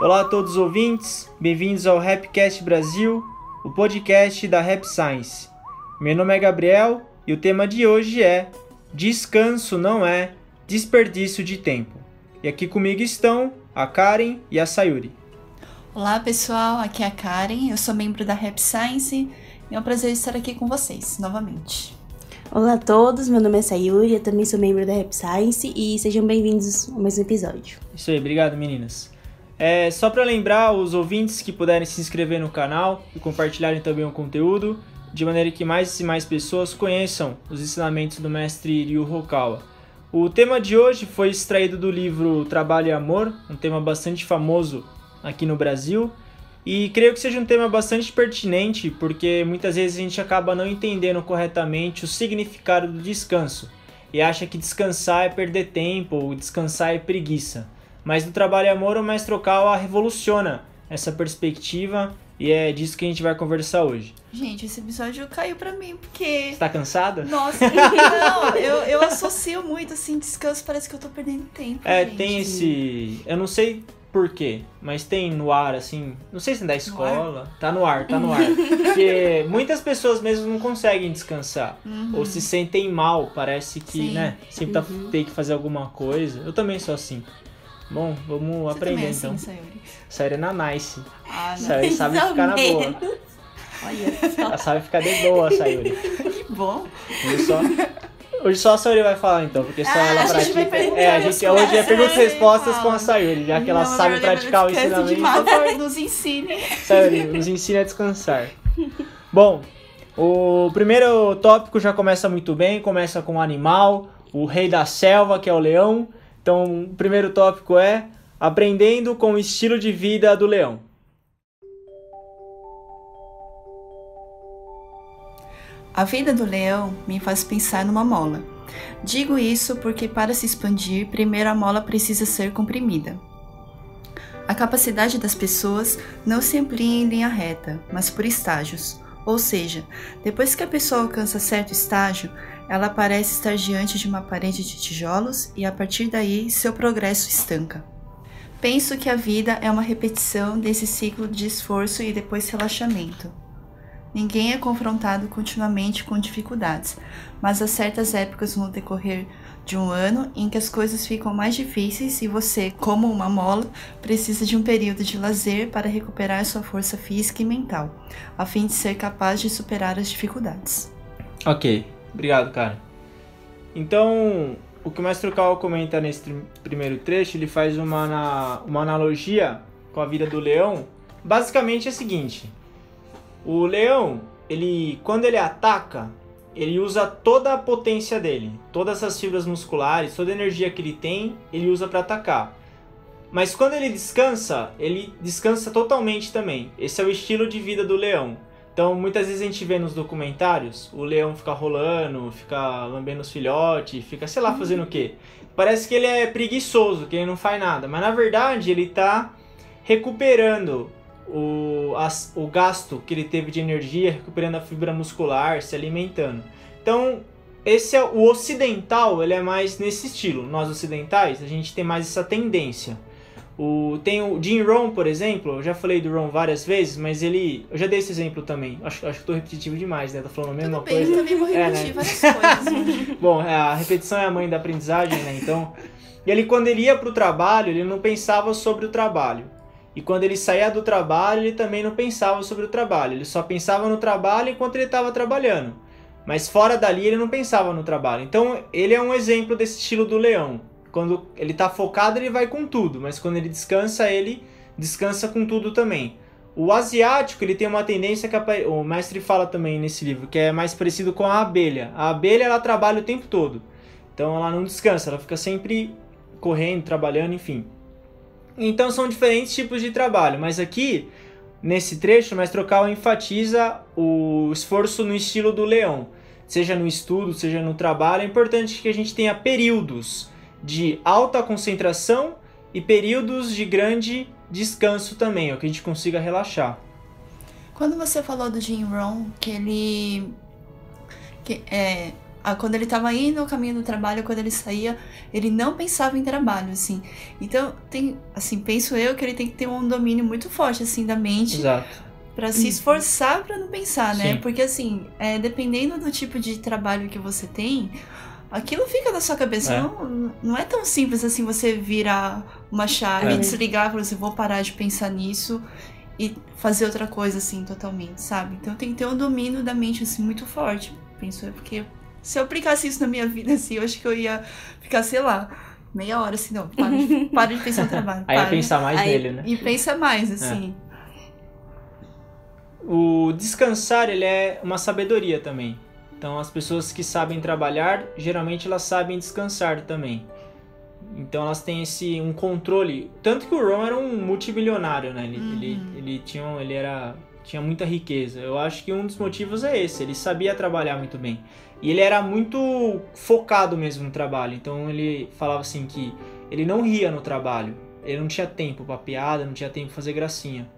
Olá a todos os ouvintes, bem-vindos ao Rapcast Brasil, o podcast da Rap Science. Meu nome é Gabriel e o tema de hoje é Descanso não é desperdício de tempo. E aqui comigo estão a Karen e a Sayuri. Olá pessoal, aqui é a Karen, eu sou membro da Rap Science e é um prazer estar aqui com vocês novamente. Olá a todos, meu nome é Sayuri, eu também sou membro da Rap Science e sejam bem-vindos a mais um episódio. Isso aí, obrigado meninas. É, só para lembrar os ouvintes que puderem se inscrever no canal e compartilharem também o conteúdo, de maneira que mais e mais pessoas conheçam os ensinamentos do mestre Ryu Hokawa. O tema de hoje foi extraído do livro Trabalho e Amor, um tema bastante famoso aqui no Brasil, e creio que seja um tema bastante pertinente, porque muitas vezes a gente acaba não entendendo corretamente o significado do descanso e acha que descansar é perder tempo ou descansar é preguiça. Mas no Trabalho e Amor, o Mestre Okawa revoluciona essa perspectiva e é disso que a gente vai conversar hoje. Gente, esse episódio caiu pra mim, porque. Você tá cansada? Nossa, não, eu, eu associo muito assim, descanso, parece que eu tô perdendo tempo. É, gente. tem esse. Eu não sei por quê, mas tem no ar, assim. Não sei se é da escola. Tá no ar, tá no ar. Porque muitas pessoas mesmo não conseguem descansar. Uhum. Ou se sentem mal, parece que, Sim. né? Sempre tá, Uhum. tem que fazer alguma coisa. Eu também sou assim. Bom, vamos Você aprender é então. assim, Sayuri? Sayuri é na nice. Ah, não. Sayuri sabe ficar na boa. Olha só. Ela sabe ficar de boa, Sayuri. Que bom. Hoje só, hoje só a Sayuri vai falar então, porque só Ah, ela pratica. é, a gente, hoje é perguntas e respostas com a. Sayuri, já que ela Não, sabe meu praticar o ensinamento. demais. Favor, nos ensine. Sayuri, nos ensina a descansar. Bom, o primeiro tópico já começa muito bem, começa com o animal, o rei da selva, que é o leão. Então, o primeiro tópico é aprendendo com o estilo de vida do leão. A vida do leão me faz pensar numa mola. Digo isso porque para se expandir, primeiro a mola precisa ser comprimida. A capacidade das pessoas não se amplia em linha reta, mas por estágios. Ou seja, depois que a pessoa alcança certo estágio, ela parece estar diante de uma parede de tijolos e a partir daí seu progresso estanca. Penso que a vida é uma repetição desse ciclo de esforço e depois relaxamento. Ninguém é confrontado continuamente com dificuldades, mas há certas épocas no decorrer de um ano em que as coisas ficam mais difíceis e você, como uma mola, precisa de um período de lazer para recuperar sua força física e mental, a fim de ser capaz de superar as dificuldades. Ok, obrigado, cara. Então, o que o Mestre Cal comenta nesse primeiro trecho, ele faz uma, uma analogia com a vida do leão. Basicamente é o seguinte: o leão, ele quando ele ataca, ele usa toda a potência dele, todas as fibras musculares, toda a energia que ele tem, ele usa para atacar. Mas quando ele descansa, ele descansa totalmente também. Esse é o estilo de vida do leão. Então, muitas vezes a gente vê nos documentários, o leão fica rolando, fica lambendo os filhotes, fica, sei lá, fazendo o quê? Parece que ele é preguiçoso, que ele não faz nada. Mas, na verdade, ele tá recuperando o, as- o gasto que ele teve de energia, recuperando a fibra muscular, se alimentando. Então, esse é o ocidental, ele é mais nesse estilo. Nós ocidentais, a gente tem mais essa tendência. O, tem o Jim Rohn, por exemplo, eu já falei do Rohn várias vezes, mas ele. Eu já dei esse exemplo também. Acho, acho que tô repetitivo demais, né? Tô falando a mesma Tudo bem, coisa. eu também vou É, repetir né? várias coisas. Bom, é, a repetição é a mãe da aprendizagem, né? Então. E ele, quando ele ia pro trabalho, ele não pensava sobre o trabalho. E quando ele saía do trabalho, ele também não pensava sobre o trabalho. Ele só pensava no trabalho enquanto ele estava trabalhando. Mas fora dali, ele não pensava no trabalho. Então, ele é um exemplo desse estilo do leão. Quando ele tá focado, ele vai com tudo. Mas quando ele descansa, ele descansa com tudo também. O asiático, ele tem uma tendência que apa- o mestre fala também nesse livro, que é mais parecido com a abelha. A abelha, ela trabalha o tempo todo. Então, ela não descansa, ela fica sempre correndo, trabalhando, enfim. Então, são diferentes tipos de trabalho. Mas aqui, nesse trecho, o mestre Okawa enfatiza o esforço no estilo do leão. Seja no estudo, seja no trabalho, é importante que a gente tenha períodos de alta concentração e períodos de grande descanso também, ó, que a gente consiga relaxar. Quando você falou do Jim Rohn, que ele que, é, quando ele estava indo no caminho do trabalho, quando ele saía, ele não pensava em trabalho, assim. Então, tem, assim, penso eu que ele tem que ter um domínio muito forte, assim, da mente. Exato. Pra se esforçar para não pensar, né? Sim. Porque, assim, é, dependendo do tipo de trabalho que você tem, aquilo fica na sua cabeça. É. Não, não é tão simples assim você virar uma chave, É. desligar e falar assim, vou parar de pensar nisso e fazer outra coisa, assim, totalmente, sabe? Então tem que ter um domínio da mente, assim, muito forte, penso eu. Porque se eu aplicasse isso na minha vida, assim, eu acho que eu ia ficar, sei lá, meia hora, assim, não, para de, para de pensar no trabalho. Aí para. pensar mais Aí- nele, né? E pensa mais, assim. O descansar, ele é uma sabedoria também. Então, as pessoas que sabem trabalhar, geralmente elas sabem descansar também. Então, elas têm esse um controle. Tanto que o Ron era um multimilionário, né? Ele, Uhum. ele, ele, tinha, ele era, tinha muita riqueza. Eu acho que um dos motivos é esse. Ele sabia trabalhar muito bem. E ele era muito focado mesmo no trabalho. Então, ele falava assim que ele não ria no trabalho. Ele não tinha tempo pra piada, não tinha tempo pra fazer gracinha.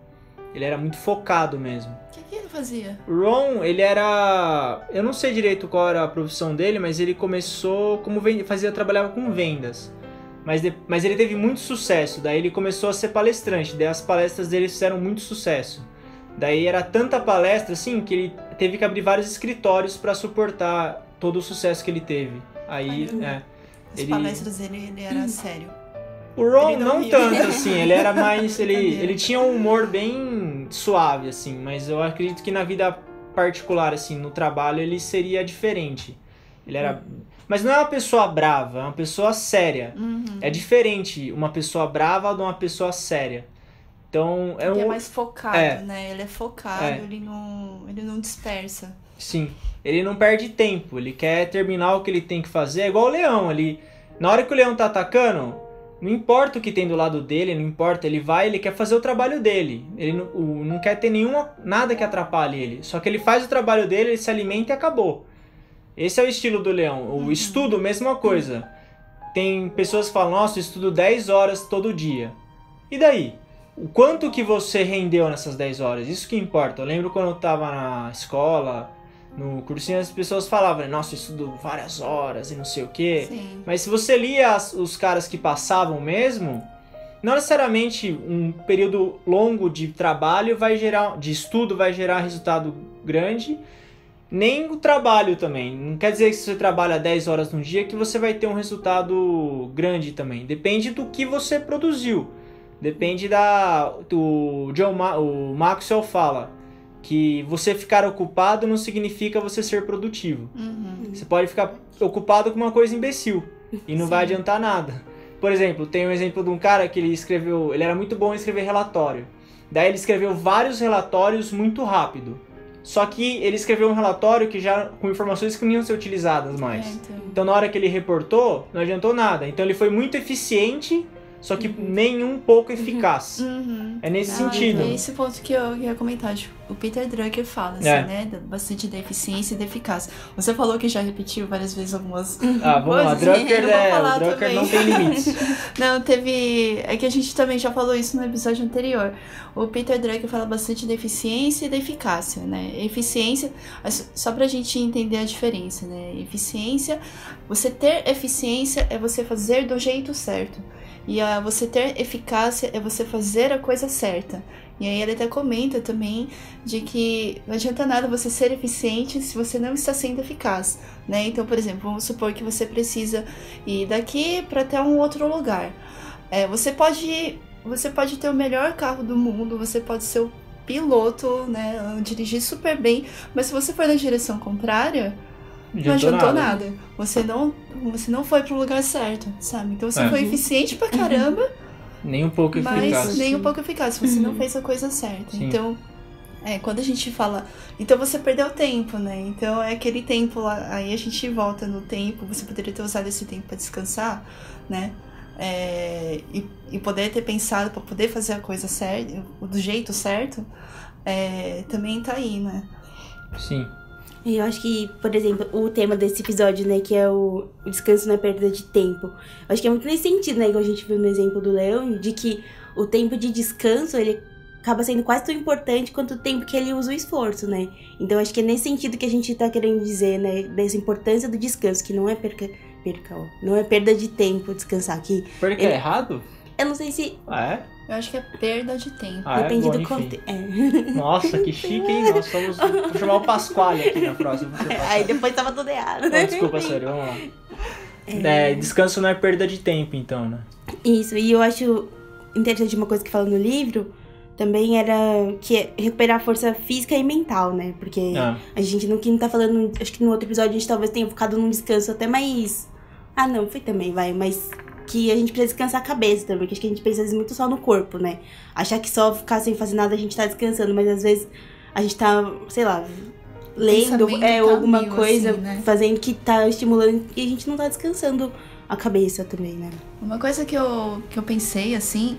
Ele era muito focado mesmo. O que, que ele fazia? Ron, ele era. Eu não sei direito qual era a profissão dele, mas ele começou como ven- fazia trabalhava com vendas. Mas, de- mas ele teve muito sucesso. Daí ele começou a ser palestrante. Daí as palestras dele fizeram muito sucesso. Daí era tanta palestra assim que ele teve que abrir vários escritórios para suportar todo o sucesso que ele teve. Aí, Caramba. é. As Ele- palestras dele, ele era sério. O Ron Ele não não, tanto, assim, ele era mais. Ele, ele tinha um humor bem suave, assim, mas eu acredito que na vida particular, assim, no trabalho, ele seria diferente. Ele era. Mas não é uma pessoa brava, é uma pessoa séria. Uhum. É diferente uma pessoa brava de uma pessoa séria. Então, é Ele é um. mais focado, é. né? Ele é focado, É. ele não, ele não dispersa. Sim. Ele não perde tempo, ele quer terminar o que ele tem que fazer. É igual o leão, ele. Na hora que o leão tá atacando, não importa o que tem do lado dele, não importa, ele vai, ele quer fazer o trabalho dele. Ele não, o- não quer ter nenhuma nada que atrapalhe ele. Só que ele faz o trabalho dele, ele se alimenta e acabou. Esse é o estilo do leão. O Uhum. estudo, mesma coisa. Tem pessoas que falam, nossa, eu estudo 10 horas todo dia. E daí? O quanto que você rendeu nessas 10 horas? Isso que importa. Eu lembro quando eu tava na escola, no cursinho, as pessoas falavam, nossa, eu estudo várias horas e não sei o quê. Sim. Mas se você lia as- os caras que passavam mesmo, não necessariamente um período longo de trabalho vai gerar, de estudo vai gerar resultado grande, nem o trabalho também. Não quer dizer que se você trabalha 10 horas no dia que você vai ter um resultado grande também. Depende do que você produziu. Depende da. Do John Ma, o Maxwell fala que você ficar ocupado não significa você ser produtivo. Uhum. Você pode ficar ocupado com uma coisa imbecil e não vai Sim. adiantar nada. Por exemplo, tem um exemplo de um cara que ele escreveu, ele era muito bom em escrever relatório. Daí ele escreveu vários relatórios muito rápido. Só que ele escreveu um relatório que já com informações que não iam ser utilizadas mais. É, então. Então na hora que ele reportou, não adiantou nada. Então ele foi muito eficiente, só que nem um pouco eficaz. Uhum. É nesse Ah, sentido. É esse ponto que eu ia comentar. tipo, O Peter Drucker fala, assim, É. né? Bastante da eficiência e da eficácia. Você falou que já repetiu várias vezes algumas. Ah, vamos lá. coisas. Drucker, é, Drucker também. não tem limites. Não, teve. É que a gente também já falou isso no episódio anterior. O Peter Drucker fala bastante da eficiência e da eficácia, né? Eficiência, só pra gente entender a diferença, né? Eficiência, você ter eficiência é você fazer do jeito certo. E a você ter eficácia é você fazer a coisa certa. E aí ele até comenta também de que não adianta nada você ser eficiente se você não está sendo eficaz, né? Então, por exemplo, vamos supor que você precisa ir daqui para até um outro lugar. É, você pode você pode ter o melhor carro do mundo, você pode ser o piloto, né, dirigir super bem, mas se você for na direção contrária, não adiantou nada. Você não você não foi para o lugar certo, sabe? Então você É. foi eficiente pra caramba, Nem um pouco mas eficaz. nem um pouco eficaz. Você não fez a coisa certa. Sim. Então, é, quando a gente fala. Então você perdeu tempo, né? Então é aquele tempo lá. Aí a gente volta no tempo. Você poderia ter usado esse tempo para descansar, né? É, e, e poder ter pensado para poder fazer a coisa certa, do jeito certo, é, também tá aí, né? Sim. E eu acho que, por exemplo, o tema desse episódio, né, que é o, descanso na perda de tempo. Eu acho que é muito nesse sentido, né, igual a gente viu no exemplo do Leão, de que o tempo de descanso, ele acaba sendo quase tão importante quanto o tempo que ele usa o esforço, né? Então acho que é nesse sentido que a gente tá querendo dizer, né? Dessa importância do descanso, que não é perca. Perca, ó, não é perda de tempo descansar aqui. Perca Ele- é errado? Eu não sei se. Ah, é? Eu acho que é perda de tempo. Ah, é? depende Bom, do contexto. É. Nossa, que chique, hein? Nós somos. Vou chamar o Pasquale aqui na próxima. Aí depois tava tudo errado. Oh, desculpa, sério, vamos lá. É, descanso não é perda de tempo, então, né? Isso, e eu acho interessante uma coisa que fala no livro também era que é recuperar a força física e mental, né? Porque Ah, a gente não, que não tá falando. Acho que no outro episódio a gente talvez tenha focado num descanso até mais. Ah, não, foi também, vai, mas que a gente precisa descansar a cabeça também, que acho que a gente pensa muito só no corpo, né? Achar que só ficar sem fazer nada a gente tá descansando, mas às vezes a gente tá, sei lá, lendo é, tá alguma coisa, assim, né? fazendo que tá estimulando e a gente não tá descansando a cabeça também, né? Uma coisa que eu, que eu pensei, assim,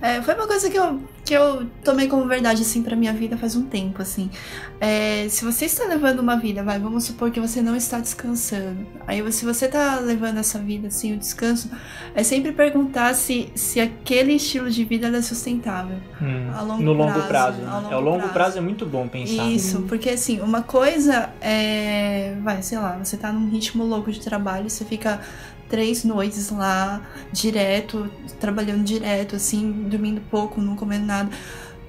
é, foi uma coisa que eu, que eu tomei como verdade, assim, pra minha vida faz um tempo, assim. É, se você está levando uma vida, vai, vamos supor que você não está descansando. Aí, se você tá levando essa vida, assim, o descanso, é sempre perguntar se, se aquele estilo de vida é sustentável. hum, A longo no longo prazo, né? longo é, o longo prazo. prazo é muito bom pensar. Isso, porque assim, uma coisa é. Vai, sei lá, você tá num ritmo louco de trabalho, você fica três noites lá, direto, trabalhando direto, assim, dormindo pouco, não comendo nada.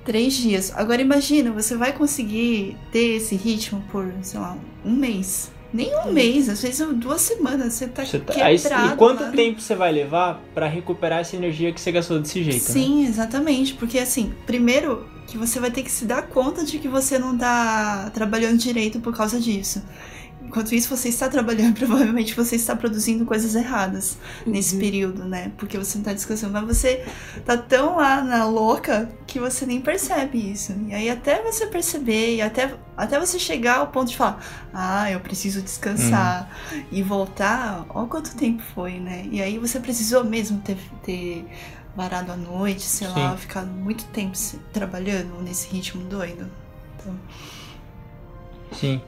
Três dias. Agora imagina, você vai conseguir ter esse ritmo por, sei lá, um mês. Nem um mês, às vezes duas semanas. Você tá Você tá- quebrado. aí, e quanto lá. tempo você vai levar pra recuperar essa energia que você gastou desse jeito? né? Sim, exatamente. Porque assim, primeiro que você vai ter que se dar conta de que você não tá trabalhando direito por causa disso. Enquanto isso, você está trabalhando, provavelmente você está produzindo coisas erradas nesse Uhum. período, né? Porque você não tá descansando. Mas você tá tão lá na louca que você nem percebe isso. E aí, até você perceber, e até, até você chegar ao ponto de falar: Ah, eu preciso descansar e voltar, ó quanto tempo foi, né? E aí você precisou mesmo ter, ter varado a noite, sei lá, Sim. ficado muito tempo trabalhando nesse ritmo doido. Então, Sim.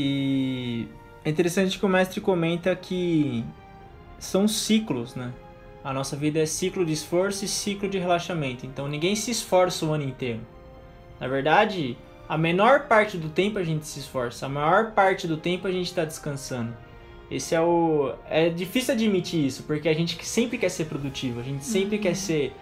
E é interessante que o mestre comenta que são ciclos, né? A nossa vida é ciclo de esforço e ciclo de relaxamento. Então ninguém se esforça o ano inteiro. Na verdade, a menor parte do tempo a gente se esforça, a maior parte do tempo a gente está descansando. Esse é o. É difícil admitir isso, porque a gente sempre quer ser produtivo, a gente sempre Uhum. quer ser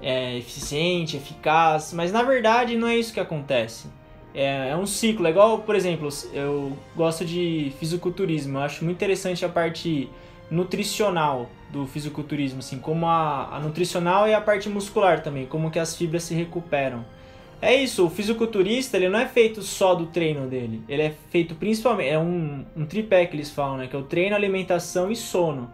é, eficiente, eficaz, mas na verdade não é isso que acontece. É, é um ciclo, é igual, por exemplo, eu gosto de fisiculturismo, eu acho muito interessante a parte nutricional do fisiculturismo, assim, como a, a nutricional e a parte muscular também, como que as fibras se recuperam. É isso, o fisiculturista, ele não é feito só do treino dele, ele é feito principalmente, é um, um tripé que eles falam, né, que é o treino, alimentação e sono.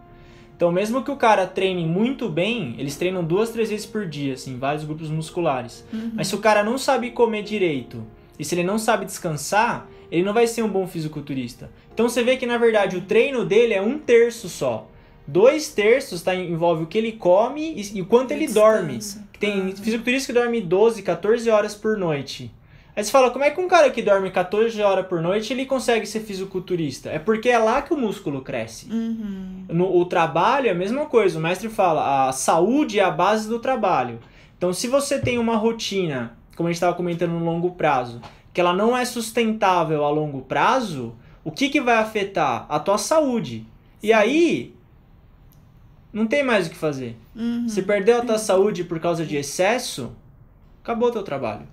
Então, mesmo que o cara treine muito bem, eles treinam duas, três vezes por dia, assim, vários grupos musculares. Mas se o cara não sabe comer direito e se ele não sabe descansar, ele não vai ser um bom fisiculturista. Então você vê que na verdade o treino dele é um terço só. Dois terços tá, envolve o que ele come e, e o quanto ele dorme. tem fisiculturista que dorme 12, 14 horas por noite. Aí você fala, como é que um cara que dorme 14 horas por noite ele consegue ser fisiculturista? É porque é lá que o músculo cresce. Uhum. No, o trabalho é a mesma coisa. O mestre fala, a saúde é a base do trabalho. Então, se você tem uma rotina, como a gente estava comentando no longo prazo, que ela não é sustentável a longo prazo, o que, que vai afetar? A tua saúde. E aí, não tem mais o que fazer. Uhum. Se perdeu a tua saúde por causa de excesso, acabou o teu trabalho.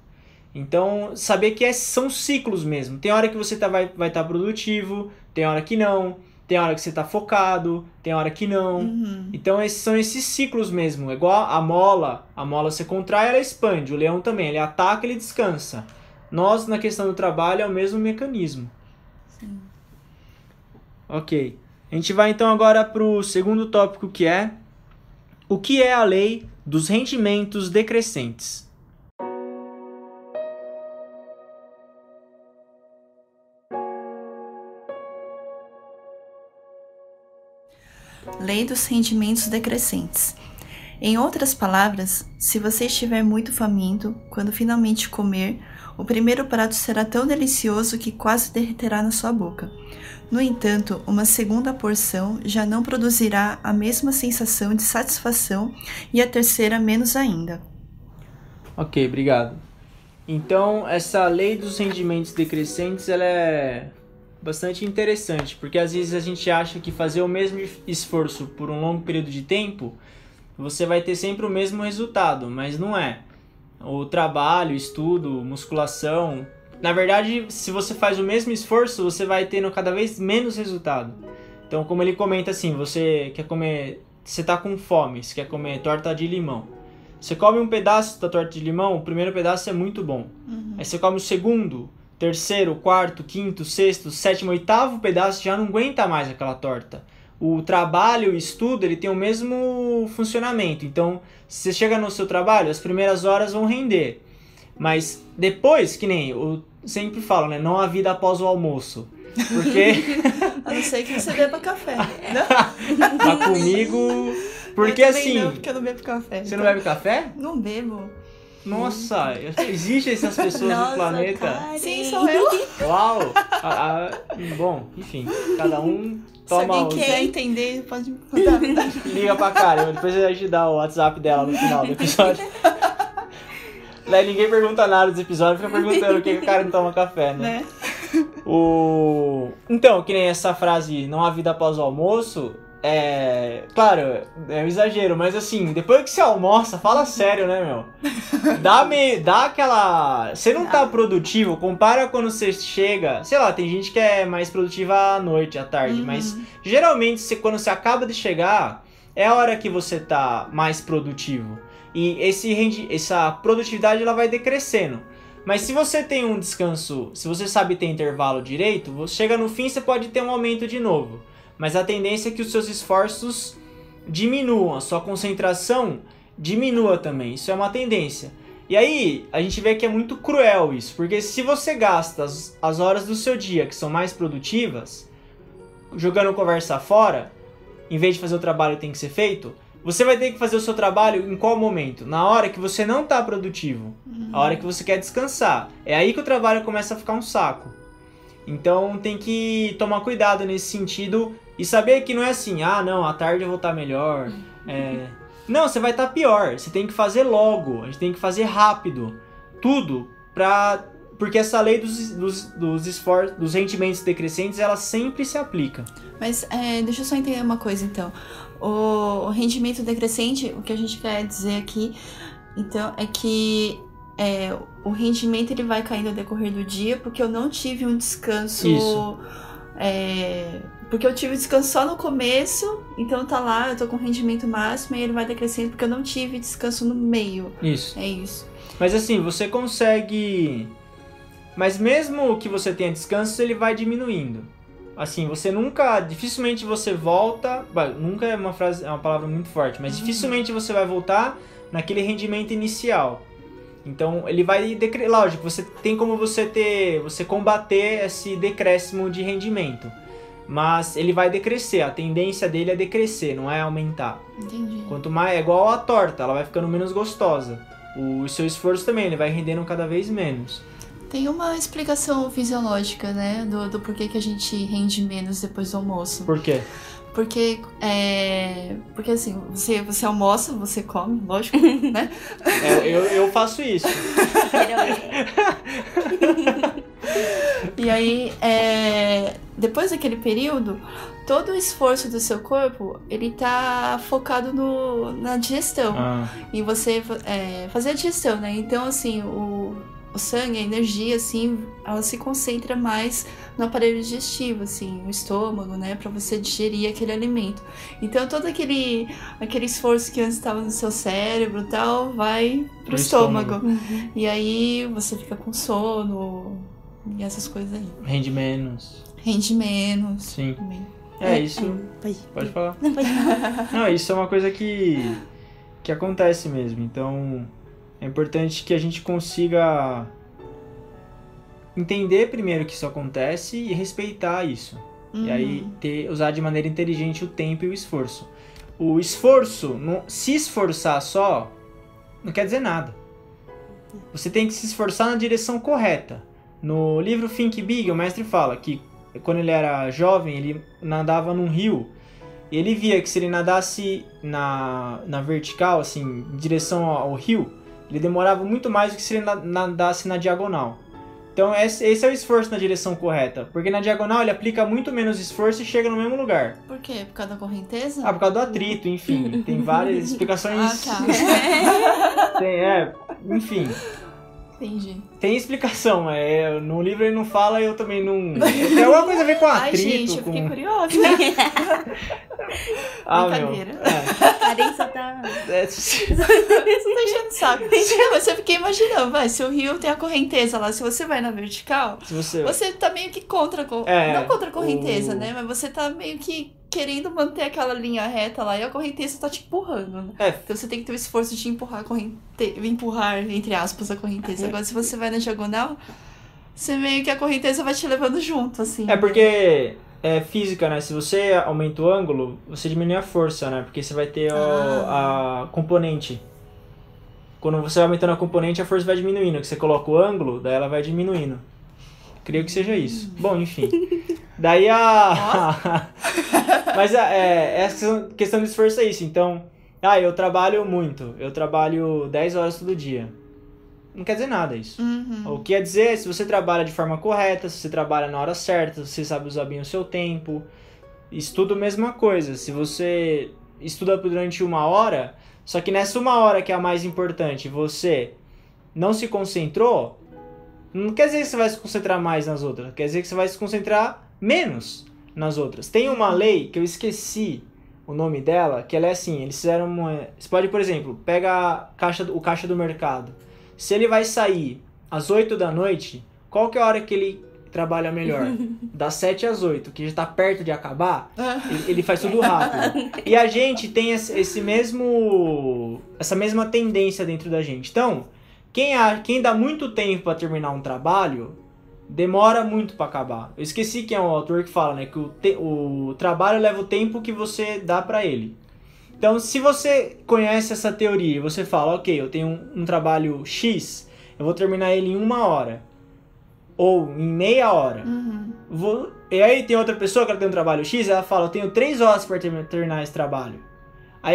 Então, saber que é- são ciclos mesmo. Tem hora que você tá, vai estar vai tá produtivo, tem hora que não, tem hora que você tá focado, tem hora que não. Uhum. Então, esses são esses ciclos mesmo. É igual a mola. A mola se contrai, ela expande. O leão também. Ele ataca, ele descansa. Nós, na questão do trabalho, é o mesmo mecanismo. Sim. Ok. A gente vai então agora para o segundo tópico que é o que é a lei dos rendimentos decrescentes. Lei dos rendimentos decrescentes. Em outras palavras, se você estiver muito faminto, quando finalmente comer, o primeiro prato será tão delicioso que quase derreterá na sua boca. No entanto, uma segunda porção já não produzirá a mesma sensação de satisfação e a terceira menos ainda. Ok, obrigado. Então, essa lei dos rendimentos decrescentes, ela é bastante interessante, porque às vezes a gente acha que fazer o mesmo esforço por um longo período de tempo, você vai ter sempre o mesmo resultado, mas não é. O trabalho, estudo, musculação, na verdade, se você faz o mesmo esforço, você vai tendo cada vez menos resultado. Então, como ele comenta assim, você quer comer, você tá com fome, você quer comer torta de limão. Você come um pedaço da torta de limão, o primeiro pedaço é muito bom. Uhum. Aí você come o segundo, terceiro, quarto, quinto, sexto, sétimo, oitavo pedaço, já não aguenta mais aquela torta. O trabalho, o estudo, ele tem o mesmo funcionamento. Então, se você chega no seu trabalho, as primeiras horas vão render. Mas depois, que nem eu sempre falo, né? Não há vida após o almoço. Porque. A não ser que você beba café. Né? tá comigo. Porque assim. Não, porque eu não bebo café. Você então... não bebe café? Não bebo. Nossa, existem essas pessoas Nossa, no planeta? Karen. Sim, sou eu. Uau! Ah, ah, bom, enfim, cada um toma. Se alguém quer entender, pode me contar. Liga pra Karen, depois a gente dá o WhatsApp dela no final do episódio. Daí ninguém pergunta nada dos episódios, fica perguntando por que que o cara não toma café, né? né? O... Então, que nem essa frase, não há vida após o almoço, é... Claro, é um exagero, mas assim, depois que você almoça, fala sério, né, meu? Dá, me... Dá aquela... Você não tá produtivo, compara quando você chega... Sei lá, tem gente que é mais produtiva à noite, à tarde, Uhum. mas geralmente você, quando você acaba de chegar, é a hora que você tá mais produtivo. E esse essa produtividade ela vai decrescendo. Mas se você tem um descanso, se você sabe ter intervalo direito, você chega no fim você pode ter um aumento de novo. Mas a tendência é que os seus esforços diminuam, a sua concentração diminua também. Isso é uma tendência. E aí, a gente vê que é muito cruel isso, porque se você gasta as, as horas do seu dia que são mais produtivas, jogando conversa fora, em vez de fazer o trabalho que tem que ser feito, você vai ter que fazer o seu trabalho em qual momento? Na hora que você não está produtivo. A hora que você quer descansar. É aí que o trabalho começa a ficar um saco. Então tem que tomar cuidado nesse sentido e saber que não é assim, ah não, à tarde eu vou estar melhor. É... Não, você vai estar pior. Você tem que fazer logo, a gente tem que fazer rápido. Tudo pra. Porque essa lei dos, dos, dos esforços, dos rendimentos decrescentes, ela sempre se aplica. Mas é, deixa eu só entender uma coisa então. O, o rendimento decrescente, o que a gente quer dizer aqui, então, é que é, o rendimento ele vai caindo ao decorrer do dia porque eu não tive um descanso. Isso. é, porque eu tive descanso só no começo, então tá lá, eu tô com rendimento máximo e ele vai decrescendo porque eu não tive descanso no meio. Isso. É isso. Mas assim, você consegue. Mas mesmo que você tenha descanso, ele vai diminuindo. Assim, você nunca. Dificilmente você volta. bah, Nunca é uma frase, é uma palavra muito forte, mas dificilmente você vai voltar naquele rendimento inicial. Então ele vai decre... lógico, você tem como você ter, você combater esse decréscimo de rendimento. Mas ele vai decrescer, a tendência dele é decrescer, não é aumentar. Entendi. Quanto mais é igual a torta, ela vai ficando menos gostosa. O seu esforço também, ele vai rendendo cada vez menos. Tem uma explicação fisiológica, né? Do, do porquê que a gente rende menos depois do almoço. Por quê? Porque, é, porque assim, você, você almoça, você come, lógico, né? É, eu, eu faço isso. E aí, é, depois daquele período, todo o esforço do seu corpo, ele tá focado no, na digestão. Ah, em você é, fazer a digestão, né? Então, assim, o, o sangue, a energia, assim, ela se concentra mais no aparelho digestivo, assim, no estômago, né? Pra você digerir aquele alimento. Então, todo aquele, aquele esforço que antes estava no seu cérebro e tal, vai pro Pro estômago. estômago. E aí, você fica com sono e essas coisas aí. rende menos. Rende menos. Sim. também. É isso. Pode, Pode falar. Não, pode falar. Não, isso é uma coisa que, que acontece mesmo. Então, é importante que a gente consiga entender primeiro que isso acontece e respeitar isso. E aí ter, usar de maneira inteligente o tempo e o esforço. O esforço, não- se esforçar só, não quer dizer nada. Você tem que se esforçar na direção correta. No livro Think Big, o mestre fala que quando ele era jovem, ele nadava num rio e ele via que se ele nadasse na, na vertical, assim, em direção ao rio, Ele demorava muito mais do que se ele na- nadasse na diagonal. Então esse é o esforço na direção correta, porque na diagonal ele aplica muito menos esforço e chega no mesmo lugar. Por quê? Por causa da correnteza? Ah, por causa do atrito, enfim, tem várias explicações. Ah, tá. Tem, é, enfim, Entendi. tem explicação. É, no livro ele não fala, eu também não. Tem alguma coisa a ver com Ai, atrito, gente, eu fiquei com. curiosa. Ah, meu. Brincadeira. É, Karen só tá. é, saco. Mas eu fiquei imaginando, vai, se o rio tem a correnteza lá, se você vai na vertical, se você. você tá meio que contra É, Não contra a correnteza, o- né? Mas você tá meio que querendo manter aquela linha reta lá e a correnteza tá te empurrando. né? É, Então você tem que ter o esforço de empurrar a corrente... empurrar, entre aspas, a correnteza. Agora, se você vai na diagonal, você meio que a correnteza vai te levando junto, assim. É porque é física, né? Se você aumenta o ângulo, você diminui a força, né? Porque você vai ter o- Ah. a componente. Quando você vai aumentando a componente, a força vai diminuindo. Que você coloca o ângulo, daí ela vai diminuindo. Creio que seja isso. Bom, enfim. Daí a. Mas a- é, essa questão- do esforço é isso. Então, ah, eu trabalho muito. Eu trabalho 10 horas todo dia. Não quer dizer nada isso. Uhum. O que quer dizer é se você trabalha de forma correta, se você trabalha na hora certa, se você sabe usar bem o seu tempo. Estudo, mesma coisa. Se você estuda durante uma hora, só que nessa uma hora que é a mais importante, você não se concentrou, não quer dizer que você vai se concentrar mais nas outras, quer dizer que você vai se concentrar menos nas outras. Tem uma lei que eu esqueci o nome dela, que ela é assim, eles fizeram uma... Você pode, por exemplo, pega caixa, o caixa do mercado. Se ele vai sair às 8 da noite, qual que é a hora que ele trabalha melhor? Das 7 às 8, que já tá perto de acabar, ele, ele faz tudo rápido. E a gente tem esse, esse mesmo essa mesma tendência dentro da gente. Então, quem, a, quem dá muito tempo para terminar um trabalho, demora muito para acabar. Eu esqueci quem é o autor que fala, né, que o, te- o trabalho leva o tempo que você dá para ele. Então, se você conhece essa teoria e você fala, ok, eu tenho um, um trabalho X, eu vou terminar ele em uma hora. Ou em meia hora. Uhum. Vou- E aí tem outra pessoa que ela tem um trabalho X, ela fala, eu tenho três horas para terminar esse trabalho. A,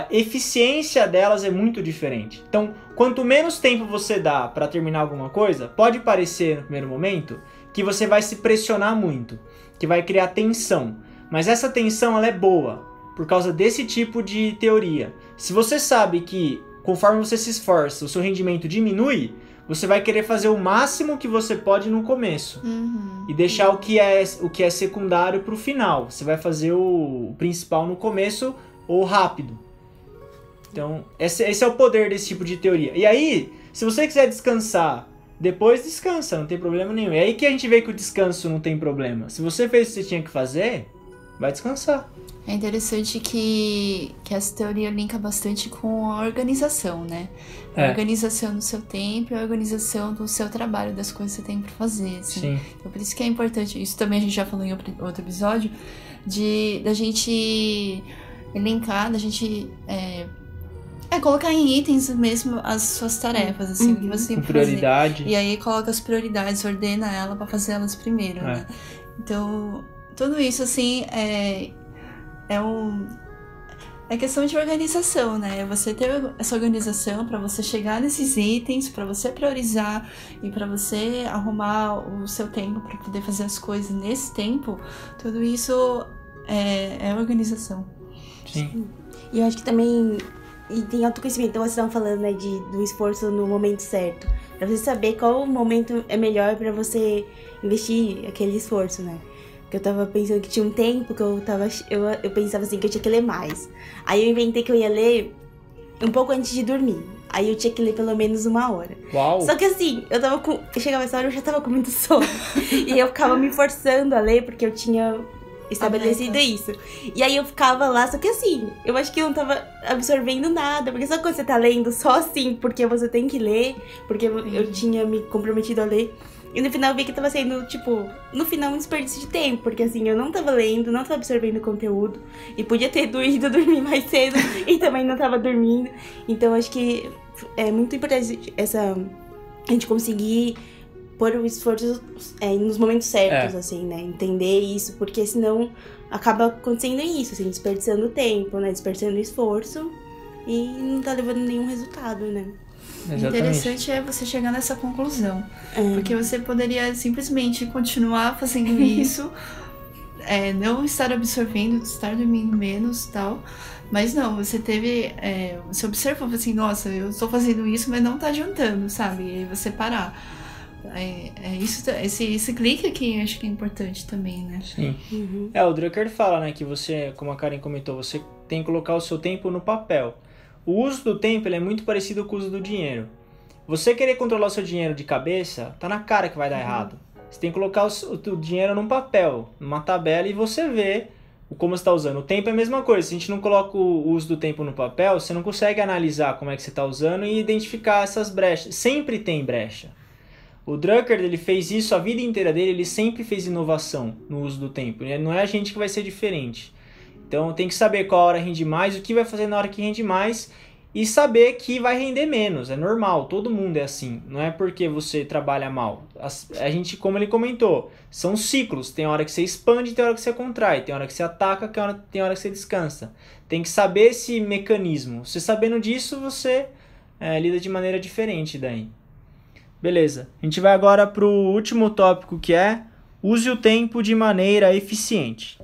a eficiência delas é muito diferente. Então, quanto menos tempo você dá para terminar alguma coisa, pode parecer no primeiro momento que você vai se pressionar muito, que vai criar tensão. Mas essa tensão ela é boa por causa desse tipo de teoria. Se você sabe que conforme você se esforça, o seu rendimento diminui, você vai querer fazer o máximo que você pode no começo Uhum. e deixar o que é o que é secundário pro final. Você vai fazer o, o principal no começo ou rápido. Então, esse, esse é o poder desse tipo de teoria. E aí, se você quiser descansar, depois descansa, não tem problema nenhum. É aí que a gente vê que o descanso não tem problema. Se você fez o que você tinha que fazer, vai descansar. É interessante que, que essa teoria linka bastante com a organização, né? A É. organização do seu tempo e a organização do seu trabalho, das coisas que você tem pra fazer, assim. Sim. Então, por isso que é importante, isso também a gente já falou em outro episódio, de da gente linkar, da gente é, é, colocar em itens mesmo as suas tarefas, assim, o que você tem pra fazer. prioridade. E aí coloca as prioridades, ordena ela pra fazer elas primeiro, É. né? Então, tudo isso, assim, é, é um. É questão de organização, né? Você ter essa organização pra você chegar nesses itens, pra você priorizar e pra você arrumar o seu tempo pra poder fazer as coisas nesse tempo, tudo isso é, é organização. Sim. E eu acho que também. E tem autoconhecimento. Então, vocês estavam falando, né, de, do esforço no momento certo. Pra você saber qual momento é melhor pra você investir aquele esforço, né? Porque eu tava pensando que tinha um tempo que eu tava. Eu, eu pensava assim que eu tinha que ler mais. Aí eu inventei que eu ia ler um pouco antes de dormir. Aí eu tinha que ler pelo menos uma hora. Uau. Só que assim, eu tava com. Eu chegava essa hora eu já tava com muito sono. e eu ficava me forçando a ler porque eu tinha estabelecido meta. isso. E aí eu ficava lá, só que assim, eu acho que eu não tava absorvendo nada. Porque só quando você tá lendo só assim, porque você tem que ler, porque eu- eu tinha me comprometido a ler. E no final eu vi que tava sendo, tipo, no final um desperdício de tempo, porque assim, eu não tava lendo, não tava absorvendo conteúdo, e podia ter ido dormir mais cedo e também não tava dormindo. Então acho que é muito importante essa a gente conseguir pôr o esforço é, nos momentos certos, É. assim, né? Entender isso, porque senão acaba acontecendo isso, assim, desperdiçando tempo, né? Desperdiçando esforço e não tá levando nenhum resultado, né? O Exatamente. interessante é você chegar nessa conclusão. É. Porque você poderia simplesmente continuar fazendo isso, é, não estar absorvendo, estar dormindo menos tal. Mas não, você teve. é, você observou assim, nossa, eu estou fazendo isso, mas não tá adiantando, sabe? E aí você parar. É, é isso, esse, esse clique aqui eu acho que é importante também, né? Sim. Uhum. É, o Drucker fala, né, que você, como a Karen comentou, você tem que colocar o seu tempo no papel. O uso do tempo ele é muito parecido com o uso do dinheiro. Você querer controlar o seu dinheiro de cabeça, tá na cara que vai dar errado. Você tem que colocar o, seu- o dinheiro num papel, numa tabela e você vê como você está usando. O tempo é a mesma coisa. Se a gente não coloca o uso do tempo no papel, você não consegue analisar como é que você está usando e identificar essas brechas. Sempre tem brecha. O Drucker ele fez isso a vida inteira dele, ele sempre fez inovação no uso do tempo. Não é a gente que vai ser diferente. Então tem que saber qual hora rende mais, o que vai fazer na hora que rende mais e saber que vai render menos. É normal, todo mundo é assim. Não é porque você trabalha mal. As- A gente, como ele comentou, são ciclos. Tem hora que você expande, tem hora que você contrai, tem hora que você ataca, tem hora, tem hora que você descansa. Tem que saber esse mecanismo. Você sabendo disso, você é, lida de maneira diferente daí. Beleza. A gente vai agora para o último tópico que é use o tempo de maneira eficiente.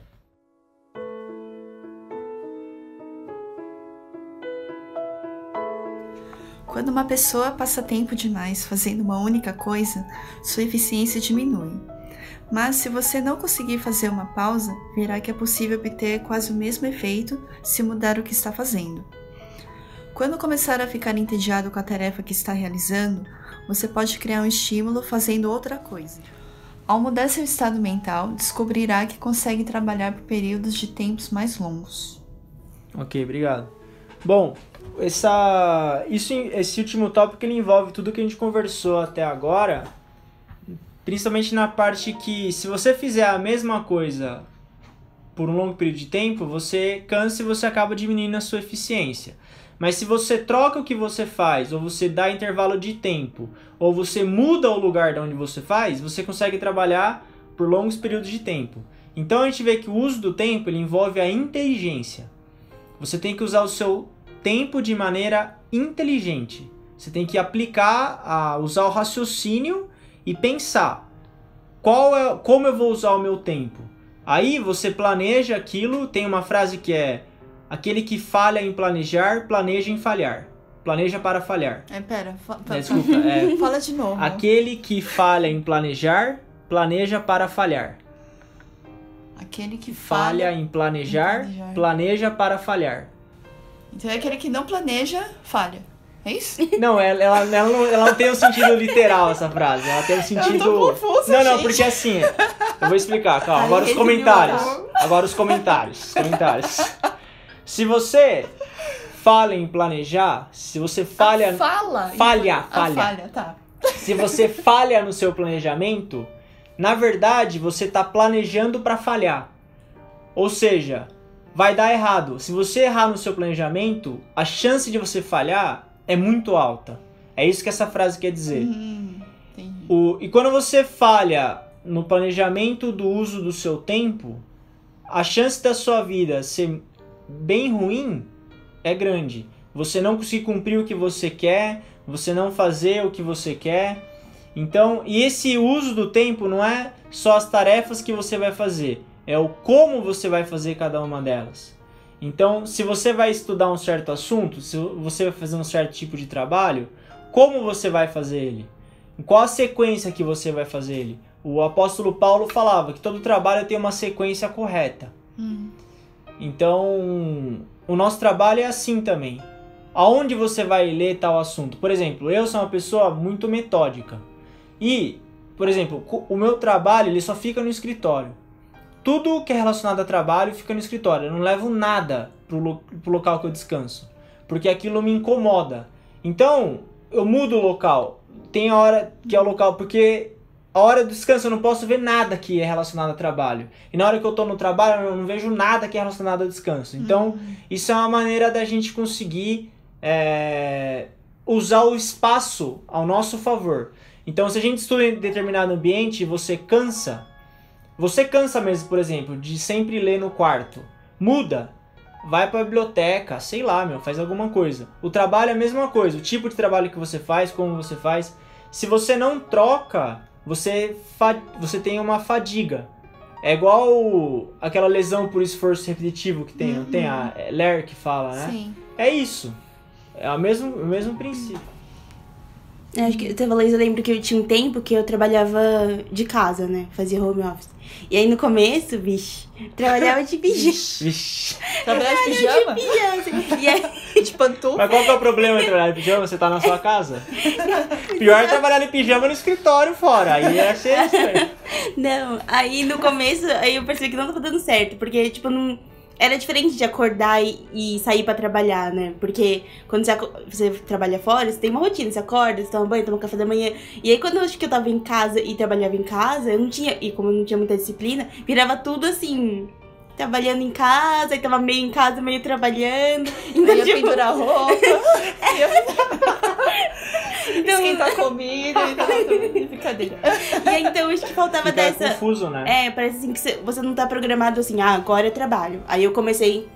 Quando uma pessoa passa tempo demais fazendo uma única coisa, sua eficiência diminui. Mas se você não conseguir fazer uma pausa, verá que é possível obter quase o mesmo efeito se mudar o que está fazendo. Quando começar a ficar entediado com a tarefa que está realizando, você pode criar um estímulo fazendo outra coisa. Ao mudar seu estado mental, descobrirá que consegue trabalhar por períodos de tempos mais longos. Ok, obrigado. Bom, essa, isso, esse último tópico ele envolve tudo que a gente conversou até agora, principalmente na parte que se você fizer a mesma coisa por um longo período de tempo, você cansa e você acaba diminuindo a sua eficiência. Mas se você troca o que você faz, ou você dá intervalo de tempo, ou você muda o lugar de onde você faz, você consegue trabalhar por longos períodos de tempo. Então a gente vê que o uso do tempo ele envolve a inteligência. Você tem que usar o seu tempo de maneira inteligente. Você tem que aplicar, a, usar o raciocínio e pensar qual é, como eu vou usar o meu tempo. Aí você planeja aquilo. Tem uma frase que é: aquele que falha em planejar, planeja em falhar. Planeja para falhar. É, pera, fa- É, desculpa, é, fala de novo. aquele que falha em planejar, planeja para falhar. Aquele que Falha falha. em planejar, planejar. planeja para falhar. Então é aquele que não planeja, falha. É isso? Não, ela, ela, ela não, ela não tem um sentido literal essa frase. Ela tem um sentido. confusa, Não, não, gente. porque assim. Eu vou explicar, calma. Ai, Agora os comentários. Agora os comentários. os comentários. Se você falha em planejar, se você falha. Fala. Falha, falha. falha, tá. Se você falha no seu planejamento, na verdade você está planejando para falhar. Ou seja, vai dar errado. Se você errar no seu planejamento, a chance de você falhar é muito alta. É isso que essa frase quer dizer. Hum, entendi. O, e quando você falha no planejamento do uso do seu tempo, a chance da sua vida ser bem ruim é grande. Você não conseguir cumprir o que você quer, você não fazer o que você quer. Então, e esse uso do tempo não é só as tarefas que você vai fazer, é o como você vai fazer cada uma delas. Então, se você vai estudar um certo assunto, se você vai fazer um certo tipo de trabalho, como você vai fazer ele? Em qual a sequência que você vai fazer ele? O apóstolo Paulo falava que todo trabalho tem uma sequência correta. Hum, Então, o nosso trabalho é assim também. Aonde você vai ler tal assunto? Por exemplo, eu sou uma pessoa muito metódica. E, por exemplo, o meu trabalho ele só fica no escritório. Tudo que é relacionado a trabalho fica no escritório. Eu não levo nada pro, lo pro local que eu descanso. Porque aquilo me incomoda. Então, eu mudo o local. Tem a hora que é o local, porque a hora do descanso eu não posso ver nada que é relacionado a trabalho. E na hora que eu tô no trabalho eu não vejo nada que é relacionado ao descanso. Então, isso é uma maneira da gente conseguir é, usar o espaço ao nosso favor. Então, se a gente estuda em determinado ambiente e você cansa, você cansa mesmo, por exemplo, de sempre ler no quarto. Muda. vai pra biblioteca, sei lá, meu, faz alguma coisa. O trabalho é a mesma coisa, o tipo de trabalho que você faz, como você faz. Se você não troca, você, você tem uma fadiga. É igual aquela lesão por esforço repetitivo que tem, não tem a Ler que fala, né? Sim. É isso. É o mesmo, o mesmo princípio. Eu Acho que talvez eu lembro que eu tinha um tempo que eu trabalhava de casa, né? Fazia home office. E aí no começo, bicho, trabalhava de pijama. Vixe. Trabalhar de pijama? Pijama. E aí, De pantufa? Mas qual que é o problema de trabalhar em pijama? Você tá na sua casa? Pior é trabalhar em pijama no escritório fora. Aí é ser estranho. não, aí no começo, aí eu percebi que não tava dando certo, porque, tipo, não. Era diferente de acordar e, e sair pra trabalhar, né? Porque quando você, você trabalha fora, você tem uma rotina, você acorda, você toma banho, toma café da manhã. E aí quando eu acho que eu tava em casa e trabalhava em casa, eu não tinha, e como eu não tinha muita disciplina, virava tudo assim, trabalhando em casa, e tava meio em casa, meio trabalhando. Então, Ia tipo, pendurar roupa, ia então, esquentar comida e tal. Brincadeira. e aí, então acho que faltava Fica dessa. confuso, né? É, parece assim que você- você não tá programado assim, ah, agora é trabalho. Aí eu comecei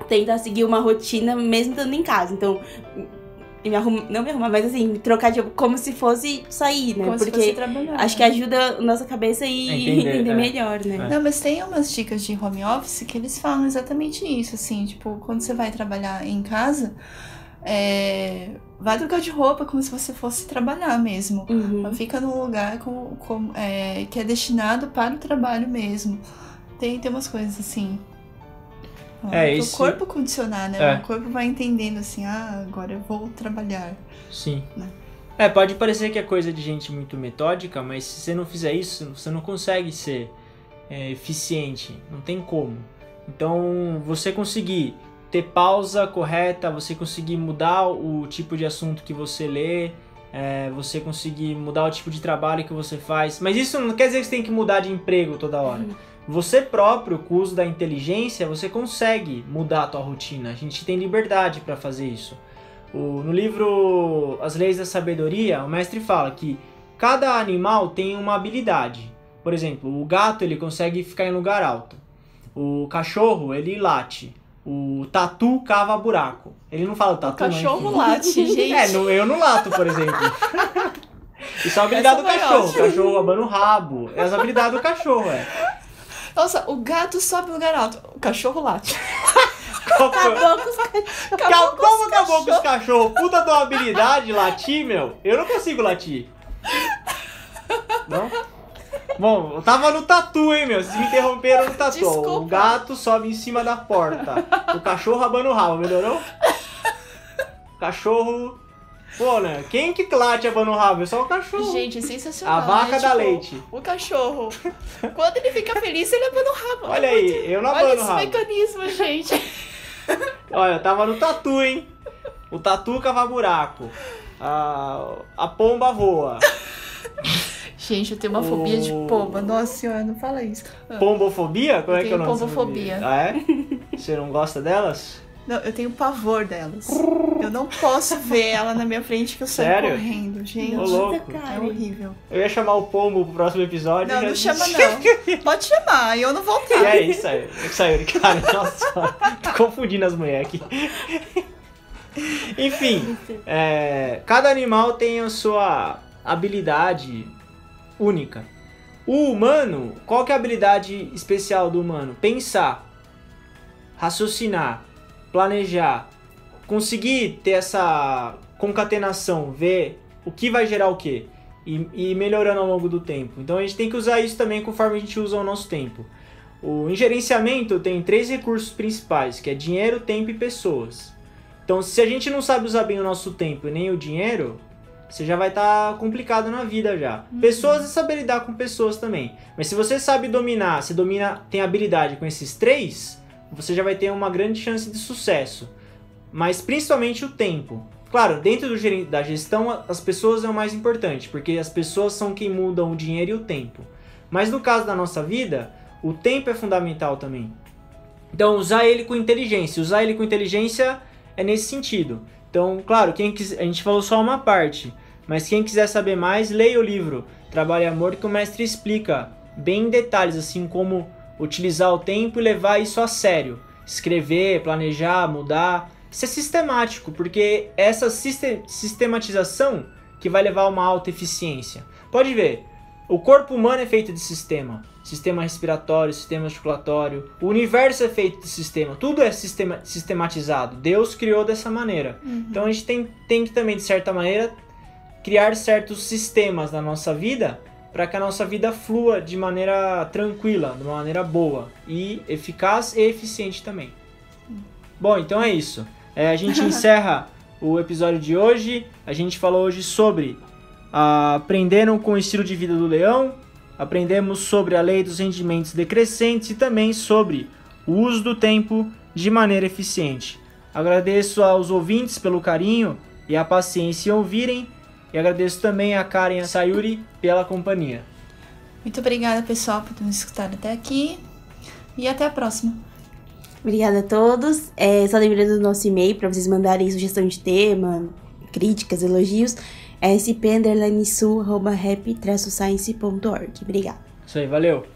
a tentar seguir uma rotina mesmo estando em casa. Então, me arruma, não me arrumar, mas assim, me trocar de como se fosse sair, né? Como se Porque fosse trabalhar. acho que ajuda a nossa cabeça a Entender, entender, é. melhor, né? É. Não, mas tem umas dicas de home office que eles falam exatamente isso, assim, tipo, quando você vai trabalhar em casa, é, vai trocar de roupa como se você fosse trabalhar mesmo. Uhum. Mas Fica num lugar com, com- é, que é destinado para o trabalho mesmo. Tem, tem umas coisas assim. É, pro isso- corpo condicionar, né? É. O corpo vai entendendo assim, ah, agora eu vou trabalhar. Sim. Né? É, pode parecer que é coisa de gente muito metódica, mas se você não fizer isso, você não consegue ser é, eficiente. Não tem como. Então, você conseguir ter pausa correta, você conseguir mudar o tipo de assunto que você lê, é, você conseguir mudar o tipo de trabalho que você faz. Mas isso não quer dizer que você tem que mudar de emprego toda hora. Você próprio, com o uso da inteligência, você consegue mudar a tua rotina. A gente tem liberdade para fazer isso. O- no livro As Leis da Sabedoria, o mestre fala que cada animal tem uma habilidade. Por exemplo, o gato ele consegue ficar em lugar alto. O cachorro ele late. O tatu cava buraco. Ele não fala tatu, mas Cachorro late, gente. É, no- eu não lato, por exemplo. Isso é a habilidade do Essa foi cachorro. O ótima. cachorro abana o rabo. É as habilidades do cachorro, é. Nossa, o gato sobe no lugar alto, o cachorro late. Acabou com os Ca- Como acabou com os cachorros? Puta tua habilidade latir, meu. Eu não consigo latir. Não? Bom, eu tava no tatu, hein, meu. Vocês me interromperam no tatu. Desculpa. O gato sobe em cima da porta. O cachorro abana o rabo, melhorou? O cachorro. Pô, né? Quem que late abana o rabo? É só o cachorro. Gente, é sensacional. A vaca dá Tipo, leite. O cachorro. Quando ele fica feliz, ele abana o rabo. Olha aí, eu não Olha abano o esse rabo. mecanismo, gente. Olha, eu tava no tatu, hein? O tatu cava buraco. A, a pomba voa. Gente, eu tenho uma fobia de pomba. Nossa senhora, não fala isso. Pombofobia? Como Eu é que é o tenho nome? dessa pombofobia. fobia? Ah, é? Você não gosta delas? Não, eu tenho pavor delas. Eu não posso ver ela na minha frente que eu saio Sério? correndo, gente. Ô, louco. É horrível. Eu ia chamar o pombo pro próximo episódio. Não, não chama não. Pode chamar, eu não E voltei. é isso aí. Sayuri, cara. Nossa, tô confundindo as mulheres aqui. Enfim, é, cada animal tem a sua habilidade única. O humano, qual que é a habilidade especial do humano? Pensar, raciocinar, planejar, conseguir ter essa concatenação, ver o que vai gerar o quê e, e ir melhorando ao longo do tempo. Então a gente tem que usar isso também conforme a gente usa o nosso tempo. O gerenciamento tem três recursos principais, que é dinheiro, tempo e pessoas. Então, se a gente não sabe usar bem o nosso tempo e nem o dinheiro, você já vai estar complicado na vida já. Pessoas é saber lidar com pessoas também. Mas se você sabe dominar, se domina, tem habilidade com esses três, você já vai ter uma grande chance de sucesso. Mas principalmente o tempo. Claro, dentro do da gestão, as pessoas é o mais importante, porque as pessoas são quem mudam o dinheiro e o tempo. Mas no caso da nossa vida, o tempo é fundamental também. Então, usar ele com inteligência. Usar ele com inteligência é nesse sentido. Então, claro, quem quis, a gente falou só uma parte, mas quem quiser saber mais, leia o livro Trabalho e Amor, que o mestre explica bem em detalhes, assim como utilizar o tempo e levar isso a sério. escrever, planejar, mudar. Isso é sistemático, porque essa sistematização que vai levar a uma alta eficiência. Pode ver, o corpo humano é feito de sistema. Sistema respiratório, sistema articulatório. O universo é feito de sistema. Tudo é sistema, sistematizado. Deus criou dessa maneira. Uhum. Então a gente tem, tem que também, de certa maneira, criar certos sistemas na nossa vida para que a nossa vida flua de maneira tranquila, de uma maneira boa e eficaz e eficiente também. Bom, então é isso. É, a gente encerra o episódio de hoje. A gente falou hoje sobre aprenderam com o estilo de vida do leão, aprendemos sobre a lei dos rendimentos decrescentes e também sobre o uso do tempo de maneira eficiente. Agradeço aos ouvintes pelo carinho e a paciência em ouvirem e agradeço também a Karen e a Sayuri pela companhia. Muito obrigada, pessoal, por ter nos escutado até aqui. E até a próxima. Obrigada a todos. É, só lembrando do nosso e-mail para vocês mandarem sugestão de tema, críticas, elogios. É sp_sul@rap-science.org. Obrigada. Isso aí, valeu.